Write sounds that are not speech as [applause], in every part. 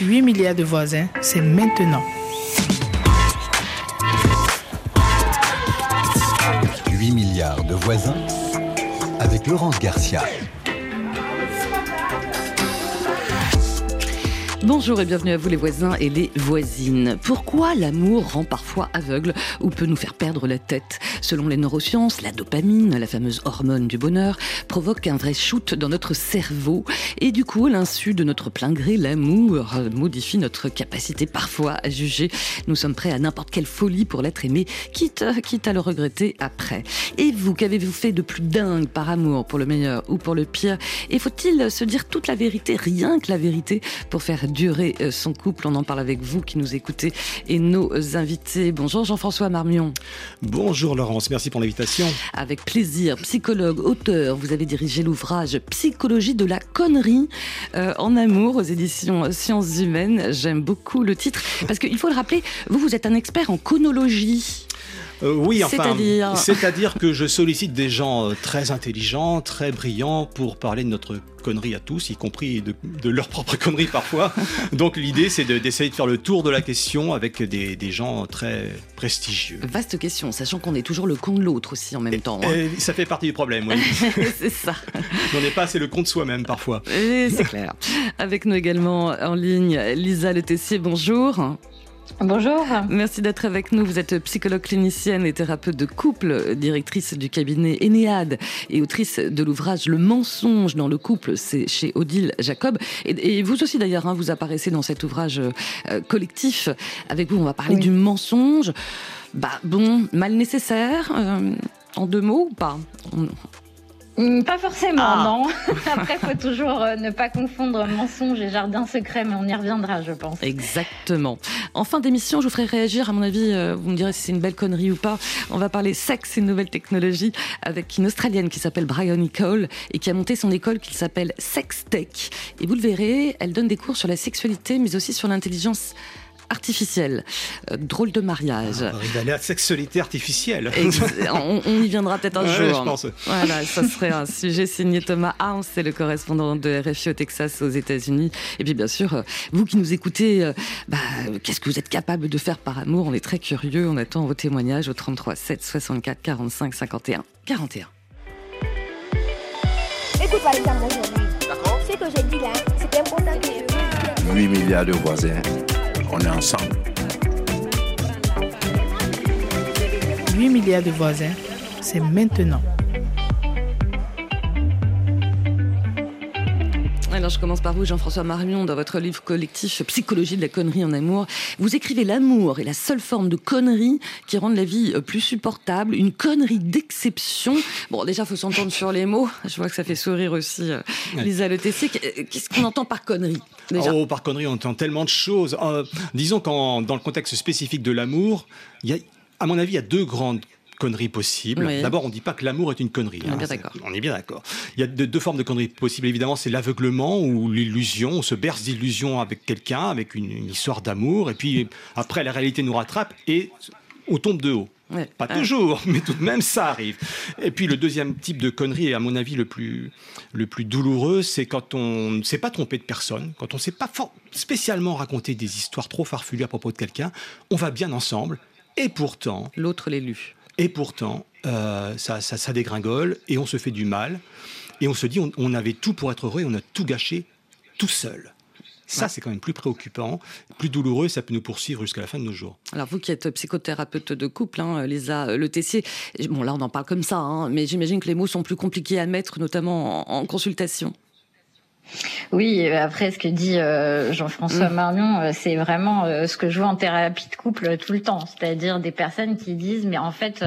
8 milliards de voisins, c'est maintenant. 8 milliards de voisins avec Laurence Garcia. Bonjour et bienvenue à vous les voisins et les voisines. Pourquoi l'amour rend parfois aveugle ou peut nous faire perdre la tête? Selon les neurosciences, la dopamine, la fameuse hormone du bonheur, provoque un vrai shoot dans notre cerveau et du coup, à l'insu de notre plein gré, l'amour modifie notre capacité parfois à juger. Nous sommes prêts à n'importe quelle folie pour l'être aimé, quitte, quitte à le regretter après. Et vous, qu'avez-vous fait de plus dingue par amour, pour le meilleur ou pour le pire? Et faut-il se dire toute la vérité, rien que la vérité, pour faire durer euh, son couple. On en parle avec vous qui nous écoutez et nos invités. Bonjour Jean-François Marmion. Bonjour Laurence, merci pour l'invitation. Avec plaisir, psychologue, auteur, vous avez dirigé l'ouvrage Psychologie de la connerie euh, en amour aux éditions Sciences Humaines. J'aime beaucoup le titre parce qu'il faut le rappeler, vous, vous êtes un expert en conologie. Euh, oui, enfin, c'est-à-dire que je sollicite des gens très intelligents, très brillants pour parler de notre conneries à tous, y compris de, de leur propre conneries parfois. Donc l'idée, c'est d'essayer de, faire le tour de la question avec des, des gens très prestigieux. Vaste question, sachant qu'on est toujours le con de l'autre aussi en même temps. Hein. ça fait partie du problème, oui. [laughs] c'est ça. [laughs] On n'est pas assez le con de soi-même parfois. C'est clair. Avec nous également en ligne, Lisa Le Tessier, bonjour. Bonjour. Merci d'être avec nous. Vous êtes psychologue clinicienne et thérapeute de couple, directrice du cabinet Enéade et autrice de l'ouvrage Le mensonge dans le couple. C'est chez Odile Jacob. Et, vous aussi d'ailleurs, hein, vous apparaissez dans cet ouvrage euh, collectif. Avec vous, on va parler du mensonge. Bah bon, mal nécessaire. Euh, en deux mots ou pas? Pas forcément, ah. non. [laughs] Après, faut toujours euh, ne pas confondre mensonge et jardin secret, mais on y reviendra, je pense. Exactement. En fin d'émission, je vous ferai réagir. À mon avis, euh, vous me direz si c'est une belle connerie ou pas. On va parler sexe et nouvelles technologies avec une Australienne qui s'appelle Brian Nicole et qui a monté son école qui s'appelle Sextech. Et vous le verrez, elle donne des cours sur la sexualité, mais aussi sur l'intelligence artificielle. Euh, drôle de mariage. Ah, il va à sexualité artificielle. on, y viendra peut-être un jour. Je pense. Voilà, ça serait un sujet signé Thomas Hans, c'est le correspondant de RFI au Texas aux États-Unis. Et puis bien sûr, euh, vous qui nous écoutez, euh, bah, qu'est-ce que vous êtes capable de faire par amour? On est très curieux. On attend vos témoignages au 33 7 64 45 51 41. Écoute, Valentin, aujourd'hui. D'accord. Ce que j'ai dit là, c'est important que je 8 milliards de voisins on est ensemble. 8 milliards de voisins, c'est maintenant. Alors je commence par vous, Jean-François Marion, dans votre livre collectif Psychologie de la connerie en amour. Vous écrivez l'amour est la seule forme de connerie qui rend la vie euh, plus supportable, une connerie d'exception. Bon, déjà, faut s'entendre sur les mots. Je vois que ça fait sourire aussi euh, Lisa Le Tessier. Euh, qu'est-ce qu'on entend par connerie Oh, par connerie, on entend tellement de choses. disons qu'en dans le contexte spécifique de l'amour, il y a, à mon avis, il y a deux grandes conneries possibles. D'abord, on ne dit pas que l'amour est une connerie. On, est, hein, on est bien d'accord. Il y a deux, formes de conneries possibles. Évidemment, c'est l'aveuglement ou l'illusion. On se berce d'illusion avec quelqu'un, avec une, histoire d'amour. Et puis, après, la réalité nous rattrape et on tombe de haut. Pas toujours, [laughs] mais tout de même, ça arrive. Et puis le deuxième type de connerie, et à mon avis le plus, le plus douloureux, c'est quand on ne s'est pas trompé de personne, quand on ne s'est pas spécialement raconté des histoires trop farfelues à propos de quelqu'un, on va bien ensemble, et pourtant... L'autre l'élu. Et pourtant, euh, ça, ça, dégringole et on se fait du mal. Et on se dit, on, avait tout pour être heureux et on a tout gâché tout seul. Ça, c'est quand même plus préoccupant, plus douloureux, ça peut nous poursuivre jusqu'à la fin de nos jours. Alors, vous qui êtes psychothérapeute de couple, hein, Lisa Le Tessier, bon, là, on en parle comme ça, hein, mais j'imagine que les mots sont plus compliqués à mettre, notamment en consultation. Oui, après ce que dit euh, Jean-François mm. Marmion, euh, c'est vraiment euh, ce que je vois en thérapie de couple tout le temps, c'est-à-dire des personnes qui disent mais en fait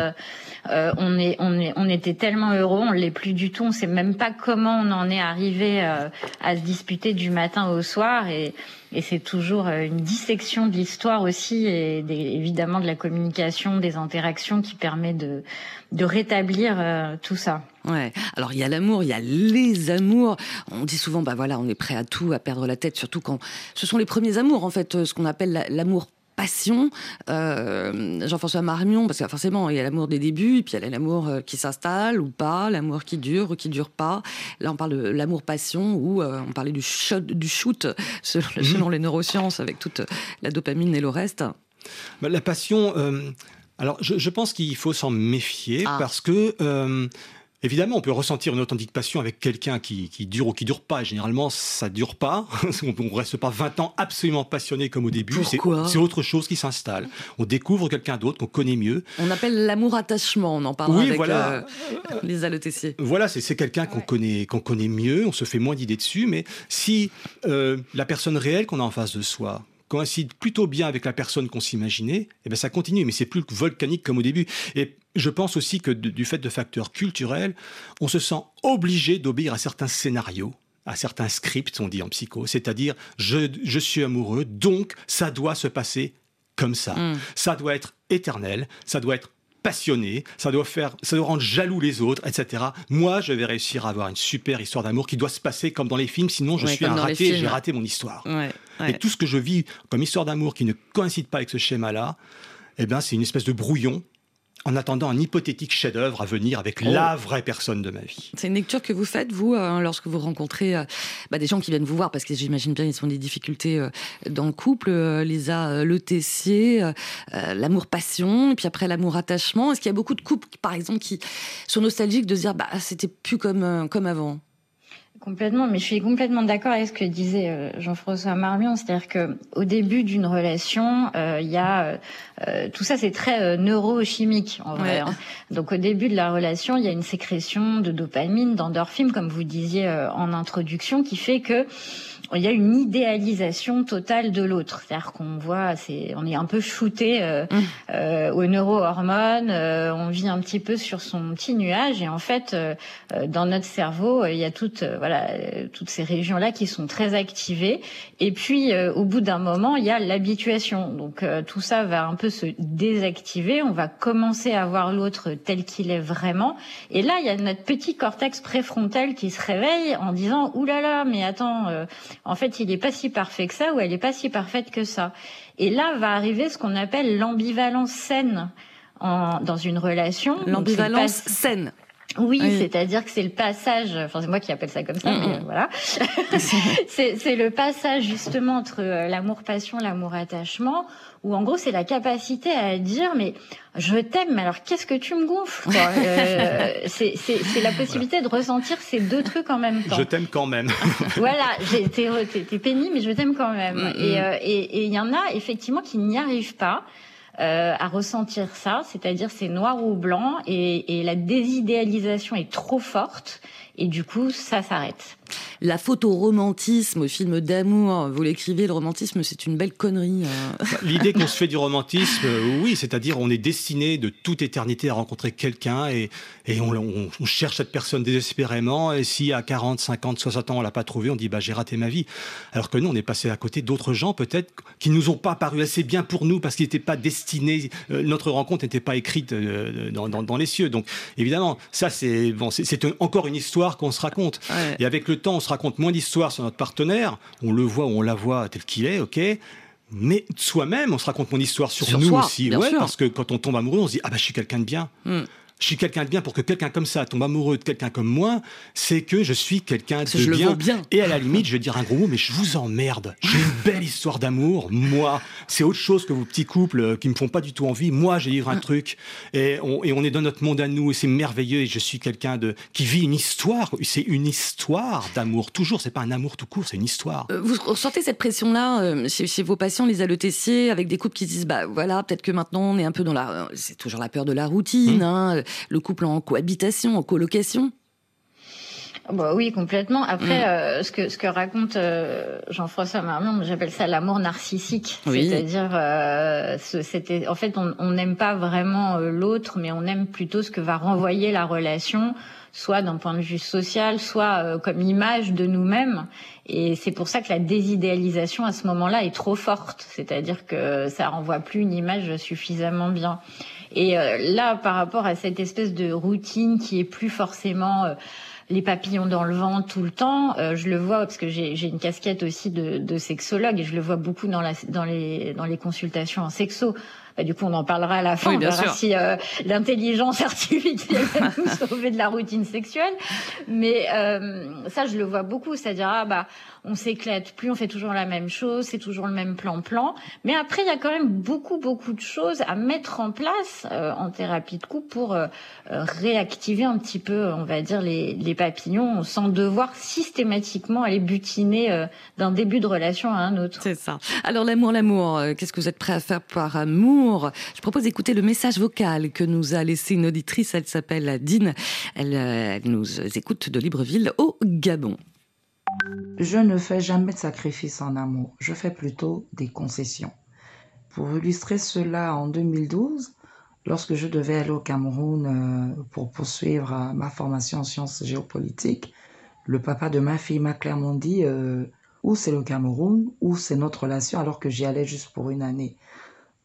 on est on est on était tellement heureux, on l'est plus du tout, on sait même pas comment on en est arrivé à se disputer du matin au soir et et c'est toujours une dissection de l'histoire aussi et évidemment de la communication, des interactions qui permet de de rétablir tout ça. Ouais. Alors il y a l'amour, il y a les amours. On dit souvent, bah voilà, on est prêt à tout, à perdre la tête, surtout quand ce sont les premiers amours en fait, euh, ce qu'on appelle l'amour passion. Euh, Jean-François Marmion, parce que forcément, il y a l'amour des débuts, et puis il y a l'amour euh, qui s'installe ou pas, l'amour qui dure ou qui dure pas. Là, on parle de l'amour-passion, ou euh, on parlait du, shot, du shoot, [laughs] selon, mhm. selon, les neurosciences, avec toute la dopamine et le reste. Bah, la passion, alors je, je pense qu'il faut s'en méfier, ah. parce que Évidemment, on peut ressentir une authentique passion avec quelqu'un qui, dure ou qui dure pas. Et généralement, ça dure pas. [laughs] on ne reste pas 20 ans absolument passionné comme au début. C'est autre chose qui s'installe. On découvre quelqu'un d'autre qu'on connaît mieux. On appelle l'amour-attachement. On en parle avec voilà. euh, Lisa Voilà, c'est quelqu'un qu'on connaît, qu'on connaît mieux. On se fait moins d'idées dessus. Mais si euh, la personne réelle qu'on a en face de soi, coïncide plutôt bien avec la personne qu'on s'imaginait, eh ben ça continue, mais c'est plus volcanique comme au début. Et je pense aussi que du fait de facteurs culturels, on se sent obligé d'obéir à certains scénarios à certains scripts, on dit en psycho, c'est-à-dire je, je, suis amoureux, donc ça doit se passer comme ça. Mm. Ça doit être éternel, ça doit être passionné, ça doit faire, ça doit rendre jaloux les autres, etc. Moi, je vais réussir à avoir une super histoire d'amour qui doit se passer comme dans les films, sinon je suis un raté, j'ai raté mon histoire. Et tout ce que je vis comme histoire d'amour qui ne coïncide pas avec ce schéma-là, eh ben, c'est une espèce de brouillon en attendant un hypothétique chef-d'œuvre à venir avec oh. la vraie personne de ma vie. C'est une lecture que vous faites, vous, euh, lorsque vous rencontrez euh, bah, des gens qui viennent vous voir, parce que j'imagine bien qu'ils ont des difficultés euh, dans le couple. Lisa Le Tessier, l'amour-passion, et puis après l'amour-attachement. Est-ce qu'il y a beaucoup de couples, par exemple, qui sont nostalgiques de se dire bah, c'était plus comme, comme avant? Complètement, mais je suis complètement d'accord avec ce que disait euh, Jean-François Marmion, c'est-à-dire que au début d'une relation, euh, il y a euh, tout ça, c'est très neurochimique en vrai. Hein. Donc au début de la relation, il y a une sécrétion de dopamine, d'endorphine, comme vous disiez en introduction, qui fait que il y a une idéalisation totale de l'autre. C'est-à-dire qu'on voit, c'est, on est un peu shooté euh, mmh. euh, aux neurohormones, euh, on vit un petit peu sur son petit nuage et en fait, euh, dans notre cerveau, il y a toutes, voilà, toutes ces régions-là qui sont très activées. Et puis, au bout d'un moment, il y a l'habituation. Donc tout ça va un peu se désactiver. On va commencer à voir l'autre tel qu'il est vraiment. Et là, il y a notre petit cortex préfrontal qui se réveille en disant "Ouh là là, mais attends." En fait, il n'est pas si parfait que ça ou elle n'est pas si parfaite que ça. Et là va arriver ce qu'on appelle l'ambivalence saine dans une relation. L'ambivalence saine. Oui, c'est-à-dire que c'est le passage, enfin c'est moi qui appelle ça comme ça, mais voilà, [laughs] c'est le passage justement entre euh, l'amour-passion, l'amour-attachement, où en gros c'est la capacité à dire mais je t'aime, mais alors qu'est-ce que tu me gonfles [laughs] euh, C'est la possibilité de ressentir ces deux trucs en même temps. Je t'aime quand même. [laughs] voilà, t'es pénible, mais je t'aime quand même. Mm, mm. Euh, et il y en a effectivement qui n'y arrivent pas. Euh, à ressentir ça, c'est-à-dire c'est noir ou blanc et, et la désidéalisation est trop forte et du coup ça s'arrête la photo-romantisme au film d'amour. Vous l'écrivez, le romantisme, c'est une belle connerie. Hein. Bah, l'idée qu'on se fait du romantisme, euh, oui, c'est-à-dire on est destiné de toute éternité à rencontrer quelqu'un et, et on, cherche cette personne désespérément. Et si à 40, 50, 60 ans on l'a pas trouvé, on dit bah j'ai raté ma vie. Alors que nous, on est passé à côté d'autres gens peut-être qui nous ont pas paru assez bien pour nous parce qu'ils n'étaient pas destinés. Euh, notre rencontre n'était pas écrite euh, dans, dans, les cieux. Donc évidemment, ça c'est bon, c'est encore une histoire qu'on se raconte. Et avec le temps, on se raconte moins d'histoires sur notre partenaire, on le voit ou on la voit tel qu'il est, ok mais soi-même, on se raconte mon histoire sur, nous aussi, ouais, parce que quand on tombe amoureux, on se dit ah bah je suis quelqu'un de bien. Hmm je suis quelqu'un de bien pour que quelqu'un comme ça tombe amoureux de quelqu'un comme moi, c'est que je suis quelqu'un de bien. bien. Et à la limite, je vais dire un gros mot, mais je vous emmerde. J'ai une belle histoire d'amour. Moi, c'est autre chose que vos petits couples euh, qui me font pas du tout envie. Moi, j'ai eu un truc et on, et on est dans notre monde à nous et c'est merveilleux. Et je suis quelqu'un de qui vit une histoire. C'est une histoire d'amour. Toujours, c'est pas un amour tout court, c'est une histoire. Euh, vous ressentez cette pression-là euh, chez, vos patients, les Tessier, avec des couples qui disent bah voilà, peut-être que maintenant on est un peu dans la, c'est toujours la peur de la routine. Mmh. Hein, le couple en cohabitation, en colocation bah oui, complètement. Après, mm. euh, ce que ce que raconte euh, Jean-François Marmion, j'appelle ça l'amour narcissique. C'est-à-dire, euh, c'était en fait, on n'aime pas vraiment l'autre, mais on aime plutôt ce que va renvoyer la relation, soit d'un point de vue social, soit comme image de nous-mêmes. Et c'est pour ça que la désidéalisation à ce moment-là est trop forte. C'est-à-dire que ça renvoie plus une image suffisamment bien. Et euh, là, par rapport à cette espèce de routine qui est plus forcément euh, les papillons dans le vent tout le temps. Euh, je le vois parce que j'ai une casquette aussi de, de, sexologue et je le vois beaucoup dans, la, dans, les, dans les consultations en sexo. Bah, du coup, on en parlera à la fin. on verra si euh, l'intelligence [laughs] artificielle va [laughs] nous sauver de la routine sexuelle. Mais euh, ça, je le vois beaucoup. C'est-à-dire, ah bah, on s'éclate plus, on fait toujours la même chose, c'est toujours le même plan-plan. Mais après, il y a quand même beaucoup, beaucoup de choses à mettre en place euh, en thérapie de couple pour euh, euh, réactiver un petit peu, on va dire, les, les papillons sans devoir systématiquement aller butiner d'un début de relation à un autre. C'est ça. Alors l'amour, l'amour, qu'est-ce que vous êtes prêt à faire par amour? Je propose d'écouter le message vocal que nous a laissé une auditrice. Elle s'appelle Dine. Elle, elle nous écoute de Libreville au Gabon. Je ne fais jamais de sacrifice en amour, je fais plutôt des concessions. Pour illustrer cela, en 2012, lorsque je devais aller au Cameroun euh, pour poursuivre euh, ma formation en sciences géopolitiques, le papa de ma fille m'a clairement dit euh, où c'est le Cameroun, où c'est notre relation, alors que j'y allais juste pour une année.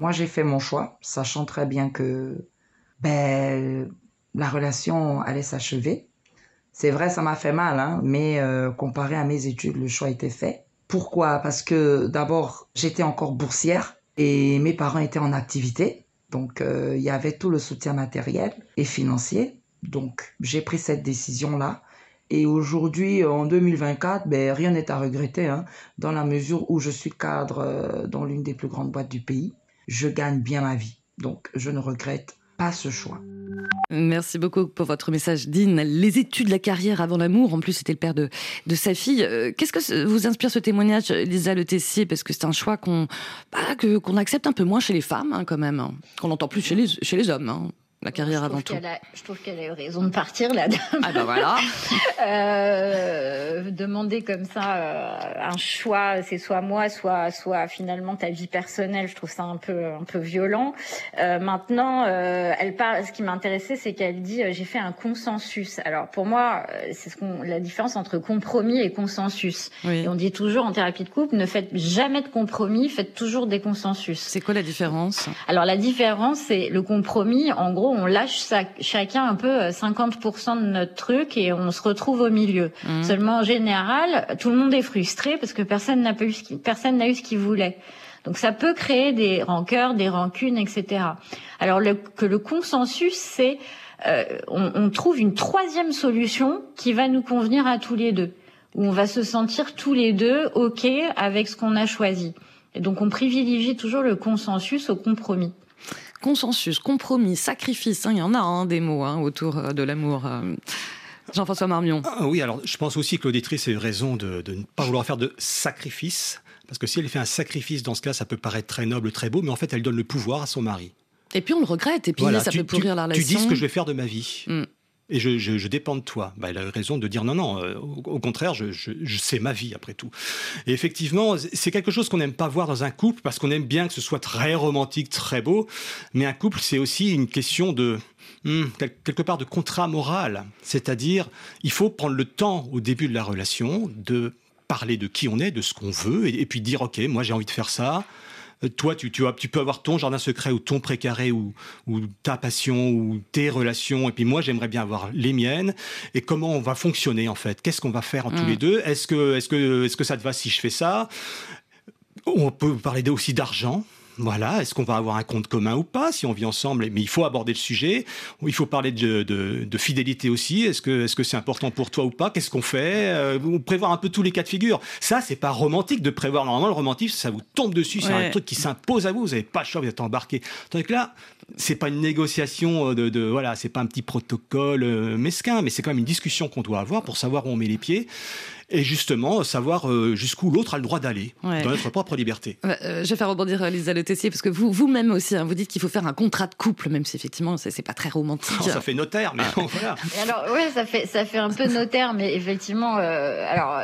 Moi, j'ai fait mon choix, sachant très bien que ben, la relation allait s'achever. C'est vrai, ça m'a fait mal, hein, mais euh, comparé à mes études, le choix était fait. Pourquoi? Parce que d'abord, j'étais encore boursière et mes parents étaient en activité. Donc, euh, il y avait tout le soutien matériel et financier. Donc, j'ai pris cette décision-là. Et aujourd'hui, en 2024, ben, rien n'est à regretter, hein, dans la mesure où je suis cadre euh, dans l'une des plus grandes boîtes du pays. Je gagne bien ma vie. Donc, je ne regrette pas ce choix. Merci beaucoup pour votre message, Dean. Les études, la carrière avant l'amour, en plus c'était le père de, de sa fille. Euh, qu'est-ce que vous inspire ce témoignage, Lisa Le Tessier? Parce que c'est un choix qu'on bah, accepte un peu moins chez les femmes, hein, quand même, hein. qu'on n'entend plus chez les, chez les hommes. Hein la carrière avant tout. je trouve qu'elle a eu raison de partir, la dame. Ah ben voilà. [laughs] euh, demander comme ça euh, un choix, c'est soit moi, soit soit finalement ta vie personnelle. Je trouve ça un peu un peu violent. Euh, maintenant, elle parle. Ce qui m'intéressait, c'est qu'elle dit j'ai fait un consensus. Alors pour moi, c'est ce qu'on la différence entre compromis et consensus. Oui. Et on dit toujours en thérapie de couple, ne faites jamais de compromis, faites toujours des consensus. C'est quoi la différence? Alors la différence, c'est le compromis. En gros on lâche chacun un peu 50% euh, de notre truc et on se retrouve au milieu. Mmh. Seulement, en général, tout le monde est frustré parce que personne n'a eu ce personne n'a eu ce qu'il voulait. Donc ça peut créer des rancœurs, des rancunes, etc. Alors le, que le consensus, c'est euh, on, on trouve une troisième solution qui va nous convenir à tous les deux, où on va se sentir tous les deux ok avec ce qu'on a choisi. Et donc on privilégie toujours le consensus au compromis consensus, compromis, sacrifice. Hein, il y en a hein, des mots hein, autour euh, de l'amour. Euh. Jean-François Marmion. Ah, oui, alors je pense aussi que l'auditrice a eu raison de, ne pas vouloir faire de sacrifice. Parce que si elle fait un sacrifice, dans ce cas, ça peut paraître très noble, très beau, mais en fait, elle donne le pouvoir à son mari. Et puis on le regrette, et puis ça peut pourrir la relation. Tu dis ce que je vais faire de ma vie. Mm et je, je, dépends de toi. Bah, elle a raison de dire non, non, euh, au, contraire, je, c'est ma vie après tout. Et effectivement, c'est quelque chose qu'on n'aime pas voir dans un couple parce qu'on aime bien que ce soit très romantique, très beau, mais un couple, c'est aussi une question de hmm, quelque part de contrat moral. C'est-à-dire, il faut prendre le temps au début de la relation de parler de qui on est, de ce qu'on veut, et, et puis dire, ok, moi j'ai envie de faire ça toi, tu, tu, tu peux avoir ton jardin secret ou ton précaré ou, ou ta passion ou tes relations. Et puis moi, j'aimerais bien avoir les miennes. Et comment on va fonctionner en fait? Qu'est-ce qu'on va faire en tous mm. les deux? Est-ce que, est-ce que, est-ce que ça te va si je fais ça? On peut parler aussi d'argent. Voilà, est-ce qu'on va avoir un compte commun ou pas si on vit ensemble? Mais il faut aborder le sujet. Il faut parler de, de, de fidélité aussi. Est-ce que c'est important pour toi ou pas? Qu'est-ce qu'on fait? Euh, Prévoir un peu tous les cas de figure. Ça, c'est pas romantique de prévoir. Normalement, le romantisme, ça vous tombe dessus. C'est un truc qui s'impose à vous. Vous n'avez pas le choix. Vous êtes embarqué. Tandis que là, c'est pas une négociation de, de voilà, c'est pas un petit protocole euh, mesquin, mais c'est quand même une discussion qu'on doit avoir pour savoir où on met les pieds et justement savoir euh, jusqu'où l'autre a le droit d'aller ouais. dans notre propre liberté. Euh, je vais faire rebondir Lisa Le Tessier parce que vous vous-même aussi, hein, vous dites qu'il faut faire un contrat de couple, même si effectivement c'est pas très romantique. Non, ça fait notaire, mais bon, voilà. alors ouais, ça fait ça fait un peu notaire, mais effectivement, euh, alors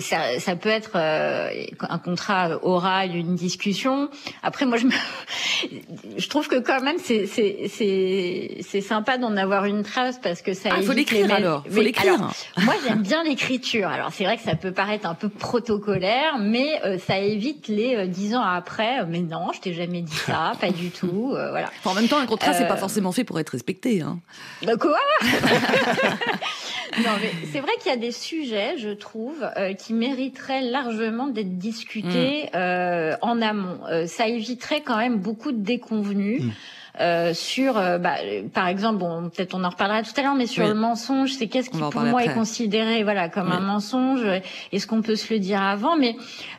ça, ça peut être euh, un contrat oral, une discussion. Après, moi, je, me... [laughs] je trouve que quand même, c'est sympa d'en avoir une trace parce que ça. Ah, faut l'écrire alors. Faut l'écrire. moi, j'aime bien l'écriture. Alors, c'est vrai que ça peut paraître un peu protocolaire, mais euh, ça évite les dix ans après. mais non, je t'ai jamais dit ça, [laughs] pas du tout. voilà. en même temps, un contrat, c'est pas forcément fait pour être respecté. Hein. Bah, quoi? [laughs] Non, mais c'est vrai qu'il y a des sujets, je trouve, euh, qui mériteraient largement d'être discutés mm. euh, en amont. Euh, ça éviterait quand même beaucoup de déconvenus. Mm. Euh, sur, euh, bah, par exemple, bon, peut-être on en reparlera tout à l'heure, mais sur le mensonge, c'est qu'est-ce qui pour moi est considéré, voilà, comme un mensonge? Est-ce qu'on peut se le dire avant? Mais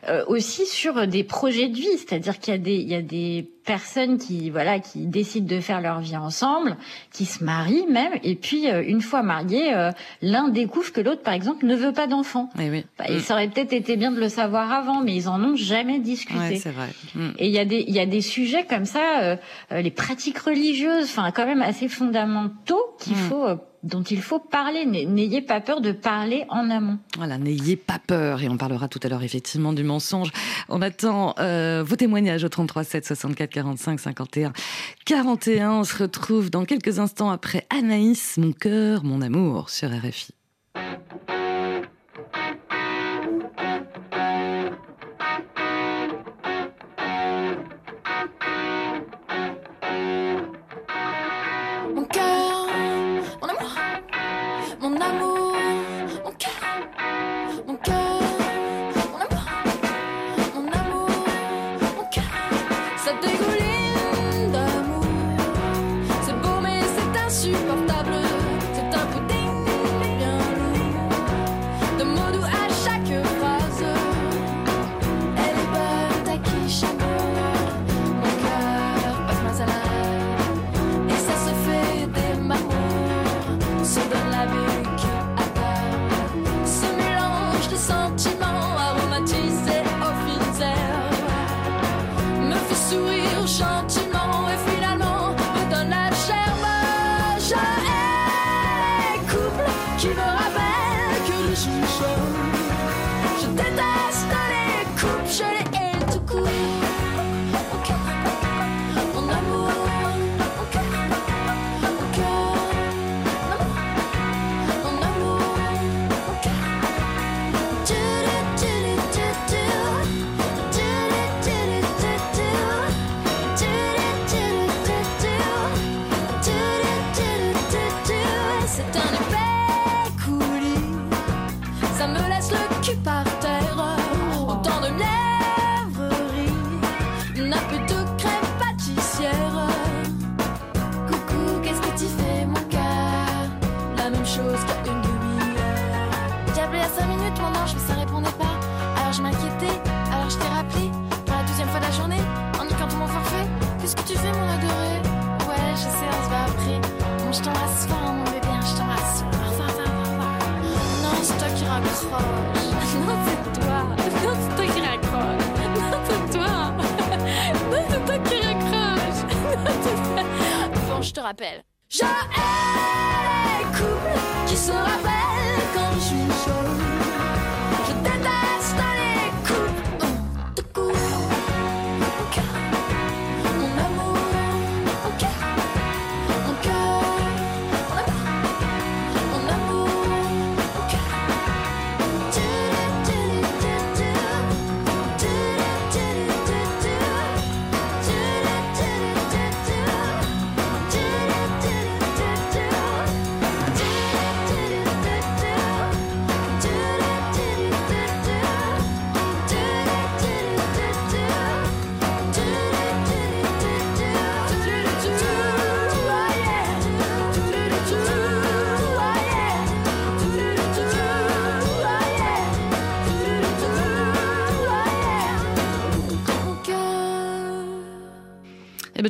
euh, aussi sur des projets de vie, c'est-à-dire qu'il y a des, il y a des personnes qui voilà qui décident de faire leur vie ensemble, qui se marient même, et puis une fois mariés, l'un découvre que l'autre, par exemple, ne veut pas d'enfant. Oui, oui. Bah, il aurait peut-être été bien de le savoir avant, mais ils en ont jamais discuté. Ouais, c'est vrai. Mm. Et il y a des il y a des sujets comme ça, les pratiques religieuse, enfin quand même assez fondamentaux qu'il hmm. faut euh, dont il faut parler. N'ayez pas peur de parler en amont. Voilà, n'ayez pas peur. Et on parlera tout à l'heure effectivement du mensonge. On attend euh, vos témoignages au 33 7 64 45 51 41. On se retrouve dans quelques instants après Anaïs, mon cœur, mon amour sur RFI. 是等待。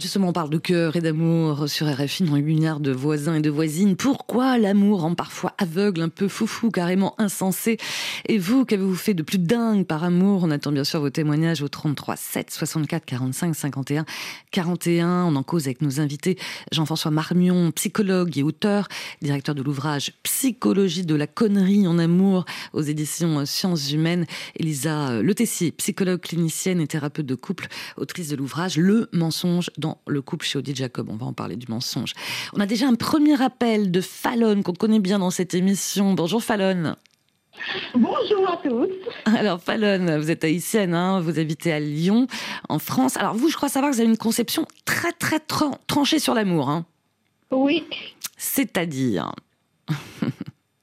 Justement, on parle de cœur et d'amour sur RFI dans 8 milliards de voisins et de voisines. Pourquoi l'amour rend parfois aveugle, un peu foufou, carrément insensé? Et vous, qu'avez-vous fait de plus dingue par amour? On attend bien sûr vos témoignages au 33 7 64 45 51 41. On en cause avec nos invités Jean-François Marmion, psychologue et auteur, directeur de l'ouvrage Psychologie de la connerie en amour aux éditions Sciences Humaines. Elisa Le Tessier, psychologue clinicienne et thérapeute de couple, autrice de l'ouvrage Le mensonge dans le couple chez Odile Jacob. On va en parler du mensonge. On a déjà un premier appel de Fallon qu'on connaît bien dans cette émission. Bonjour Fallon. Bonjour à tous. Alors Fallon, vous êtes haïtienne, hein, vous habitez à Lyon, en France. Alors vous, je crois savoir que vous avez une conception très très tranchée sur l'amour. Hein. Oui. C'est-à-dire?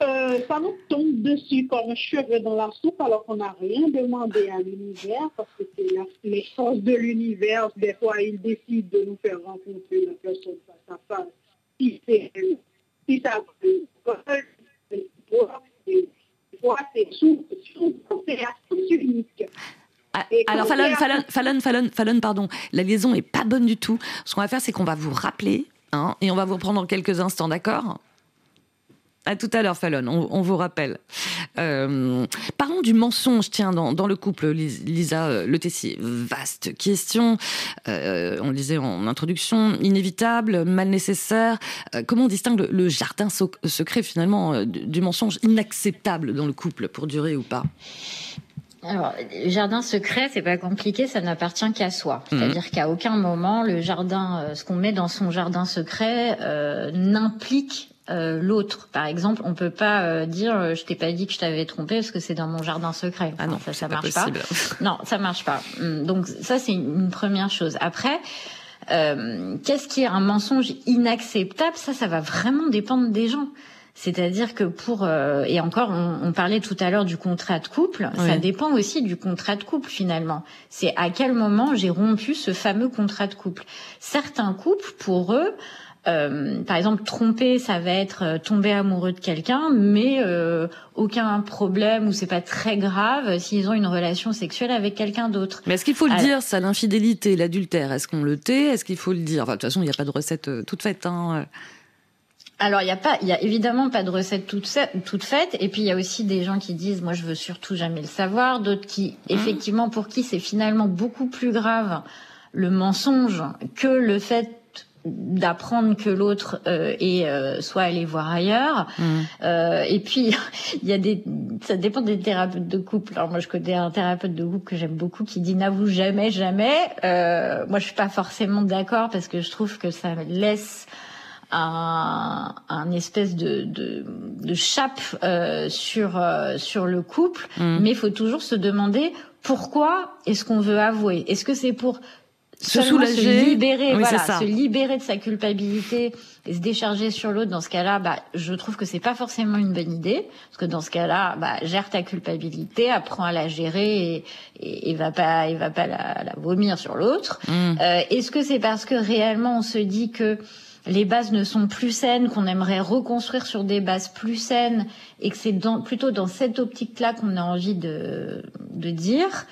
Euh, ça nous tombe dessus comme un cheveu dans la soupe alors qu'on n'a rien demandé à l'univers parce que c'est les forces de l'univers. Des fois, ils décident de nous faire rencontrer la personne face à face. Si, si ça c'est unique. Ah, alors Fallon, Fallon, Fallon, Fallon, Fallon, pardon, la liaison est pas bonne du tout. Ce qu'on va faire, c'est qu'on va vous rappeler hein, et on va vous reprendre dans quelques instants, d'accord? À tout à l'heure, Fallon, on, vous rappelle. Euh, parlons du mensonge, tiens, dans, le couple, Lisa euh, Le Tessier. Vaste question, euh, on le disait en introduction, inévitable, mal nécessaire. comment on distingue le, jardin secret, finalement, du, mensonge inacceptable dans le couple, pour durer ou pas? Alors, le jardin secret, c'est pas compliqué, ça n'appartient qu'à soi. Mhm. C'est-à-dire qu'à aucun moment, le jardin, ce qu'on met dans son jardin secret, n'implique euh, l'autre. Par exemple, on peut pas euh, dire euh, je t'ai pas dit que je t'avais trompé parce que c'est dans mon jardin secret. ah non, ça ça marche pas. [laughs] non, ça marche pas. Hum, donc ça c'est une première chose. Après, qu'est-ce qui est un mensonge inacceptable? Ça, ça va vraiment dépendre des gens. C'est-à-dire que pour et encore, on, parlait tout à l'heure du contrat de couple. Ça dépend aussi du contrat de couple finalement. C'est à quel moment j'ai rompu ce fameux contrat de couple. Certains couples, pour eux, euh, par exemple, tromper, ça va être euh, tomber amoureux de quelqu'un, mais euh, aucun problème ou c'est pas très grave s'ils ont une relation sexuelle avec quelqu'un d'autre. Mais est-ce qu'il faut le dire, ça, l'infidélité, l'adultère Est-ce qu'on le tait? Est-ce qu'il faut le dire? Enfin, De toute façon, il n'y a pas de recette toute faite. Hein. Alors il y a pas, il y a évidemment pas de recette toute, toute faite, et puis il y a aussi des gens qui disent moi je veux surtout jamais le savoir, d'autres qui mmh. effectivement pour qui c'est finalement beaucoup plus grave le mensonge que le fait d'apprendre que l'autre euh, est euh, soit allé voir ailleurs. Mm. euh, et puis [laughs] il y a des ça dépend des thérapeutes de couple alors moi je connais un thérapeute de couple que j'aime beaucoup qui dit n'avoue jamais jamais. Euh, moi je suis pas forcément d'accord parce que je trouve que ça laisse un, un espèce de, de, de chape euh, sur sur le couple. Mm. mais il faut toujours se demander pourquoi est-ce qu'on veut avouer? Est-ce que c'est pour se soulager, se libérer, voilà, se libérer de sa culpabilité et se décharger sur l'autre. Dans ce cas-là, bah, je trouve que c'est pas forcément une bonne idée, parce que dans ce cas-là, bah, gère ta culpabilité, apprends à la gérer et, et, va pas, et va pas la, la vomir sur l'autre. Mm. Euh, Est-ce que c'est parce que réellement on se dit que les bases ne sont plus saines, qu'on aimerait reconstruire sur des bases plus saines, et que c'est plutôt dans cette optique-là qu'on a envie de, de dire.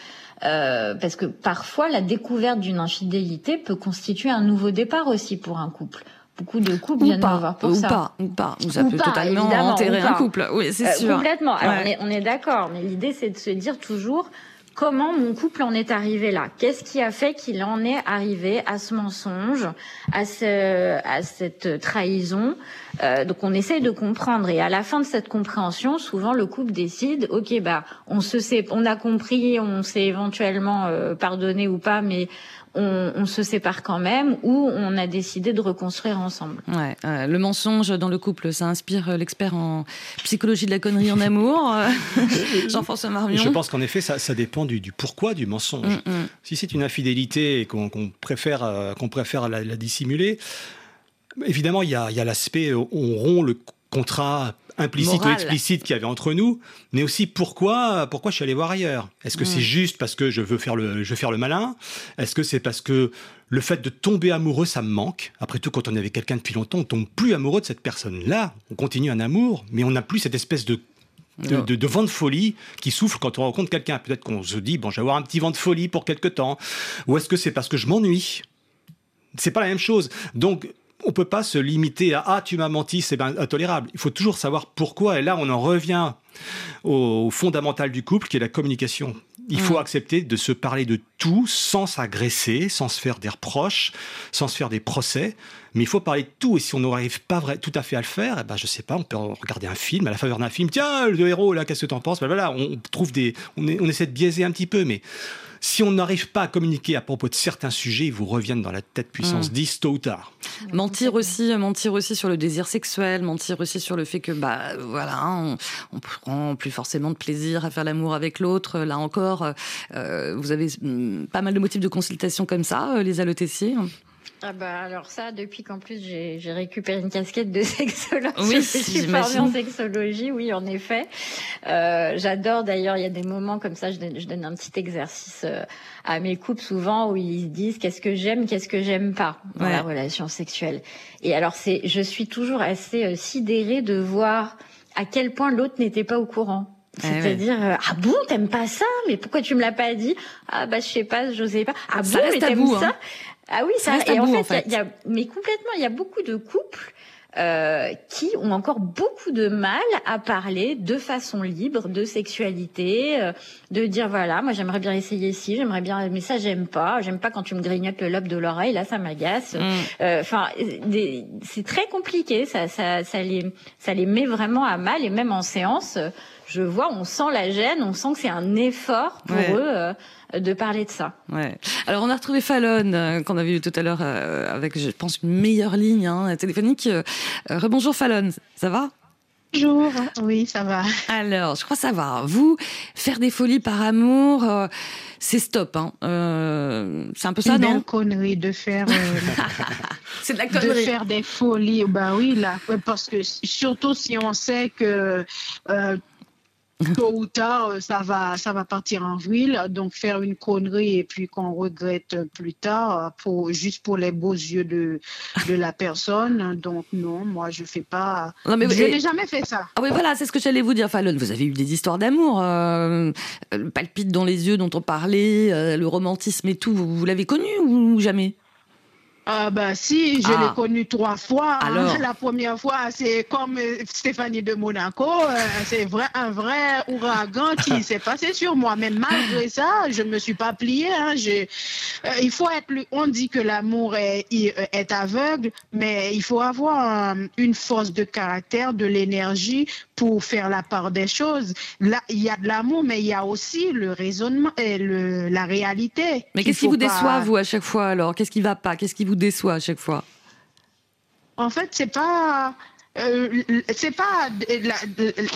Euh, parce que parfois la découverte d'une infidélité peut constituer un nouveau départ aussi pour un couple. Beaucoup de couples viennent me voir pour ou ça. Pas, ou pas, ou ça peut totalement enterrer un couple. Oui, c'est euh, sûr. Complètement. Alors on est, on est d'accord, mais l'idée c'est de se dire toujours comment mon couple en est arrivé là? Qu'est-ce qui a fait qu'il en est arrivé à ce mensonge, à, ce, à cette trahison euh, Donc on essaye de comprendre et à la fin de cette compréhension, souvent le couple décide ok bah on se sait, on a compris, on s'est éventuellement euh, pardonné ou pas, mais on, se sépare quand même ou on a décidé de reconstruire ensemble. Ouais, euh, le mensonge dans le couple, ça inspire euh, l'expert en psychologie de la connerie en amour, euh, [laughs] Jean-François Marmion. Je pense qu'en effet, ça, dépend du, pourquoi du mensonge. Mm, mm. Si c'est une infidélité et qu'on préfère, qu'on préfère la, dissimuler, évidemment, il y a, l'aspect on rompt le contrat implicite ou explicite qu'il y avait entre nous, mais aussi pourquoi, pourquoi je suis allé voir ailleurs? Est-ce que c'est juste parce que je veux faire le, je veux faire le malin? Est-ce que c'est parce que le fait de tomber amoureux, ça me manque? Après tout, quand on est avec quelqu'un depuis longtemps, on tombe plus amoureux de cette personne-là. On continue un amour, mais on n'a plus cette espèce de de, vent de folie qui souffle quand on rencontre quelqu'un. Peut-être qu'on se dit, bon, je vais avoir un petit vent de folie pour quelque temps. Ou est-ce que c'est parce que je m'ennuie? C'est pas la même chose. Donc, on peut pas se limiter à ah tu m'as menti c'est ben intolérable. Il faut toujours savoir pourquoi et là on en revient au fondamental du couple qui est la communication. Il faut Mm. accepter de se parler de tout sans s'agresser, sans se faire des reproches, sans se faire des procès. Mais il faut parler de tout. Et si on n'arrive pas vrai, tout à fait à le faire, eh ben, je sais pas, on peut regarder un film, à la faveur d'un film. Tiens, le héros, là, qu'est-ce que t'en penses? Ben voilà, on trouve des, on, est- on essaie de biaiser un petit peu. Mais si on n'arrive pas à communiquer à propos de certains sujets, ils vous reviennent dans la tête puissance Mm. 10 tôt ou tard. Mentir aussi, mentir aussi sur le désir sexuel, mentir aussi sur le fait que bah voilà, on, on prend plus forcément de plaisir à faire l'amour avec l'autre. Là encore, euh, vous avez hum, pas mal de motifs de consultation comme ça, euh, Lisa Le Tessier. Ah bah alors ça, depuis qu'en plus j'ai j'ai récupéré une casquette de [laughs] sexologue, Oui, je suis formée en sexologie, oui en effet. Euh, J'adore d'ailleurs, il y a des moments comme ça, je donne, je donne un petit exercice euh, à mes couples souvent où ils se disent qu'est-ce que j'aime, qu'est-ce que j'aime pas dans Ouais. la relation sexuelle. Et alors c'est, je suis toujours assez euh, sidérée de voir à quel point l'autre n'était pas au courant. Ah ouais. C'est-à-dire euh, ah bon t'aimes pas ça? Mais pourquoi tu me l'as pas dit? Ah bah je sais pas j'osais pas ah Ça bon mais t'aimes tabou, ça? hein. Ah oui Ça et en fait, en fait. y a- il y a- mais complètement il y a beaucoup de couples euh, qui ont encore beaucoup de mal à parler de façon libre de sexualité, euh, de dire voilà, moi j'aimerais bien essayer ci, j'aimerais bien, mais ça j'aime pas, j'aime pas quand tu me grignotes le lobe de l'oreille, là ça m'agace. Mm. Euh, Enfin, c'est très compliqué, ça, ça, ça les, ça les met vraiment à mal et même en séance, euh, je vois, on sent la gêne, on sent que c'est un effort pour Ouais. eux euh, de parler de ça. Ouais. Alors on a retrouvé Fallon euh, qu'on avait vu tout à l'heure euh, avec, je pense, une meilleure ligne hein, téléphonique. Rebonjour Fallon, ça va? Bonjour, oui, ça va. Alors, je crois savoir. Vous, faire des folies par amour, euh, c'est stop. Hein. Euh, c'est un peu ça, Une non connerie de faire, euh, [laughs] C'est de la de connerie. faire des folies. Bah oui, là, parce que surtout si on sait que euh, tôt ou tard, euh, ça va, ça va partir en vrille. Donc faire une connerie et puis qu'on regrette plus tard, euh, pour juste pour les beaux yeux de de la personne. Donc non, moi je fais pas. Non, mais je n'ai jamais fait ça. Ah oui, voilà, c'est ce que j'allais vous dire, Fallon. Vous avez eu des histoires d'amour, euh, palpite dans les yeux dont on parlait, euh, le romantisme et tout. Vous, vous l'avez connu ou jamais? Ah bah si, je Ah. l'ai connu trois fois. hein. Alors? [laughs] La première fois, c'est comme euh, Stéphanie de Monaco, euh, c'est vrai un vrai ouragan qui [laughs] s'est passé sur moi. Mais malgré ça, je me suis pas pliée. hein. Euh, il faut être, on dit que l'amour est, aveugle, mais il faut avoir euh, une force de caractère, de l'énergie pour faire la part des choses. Là, il y a de l'amour, mais il y a aussi le raisonnement et le, la réalité. Mais qu'est-ce qui vous pas- déçoit, vous, à chaque fois, alors? Qu'est-ce qui va pas? Qu'est-ce qui vous déçoit à chaque fois En fait, c'est pas. euh, c'est pas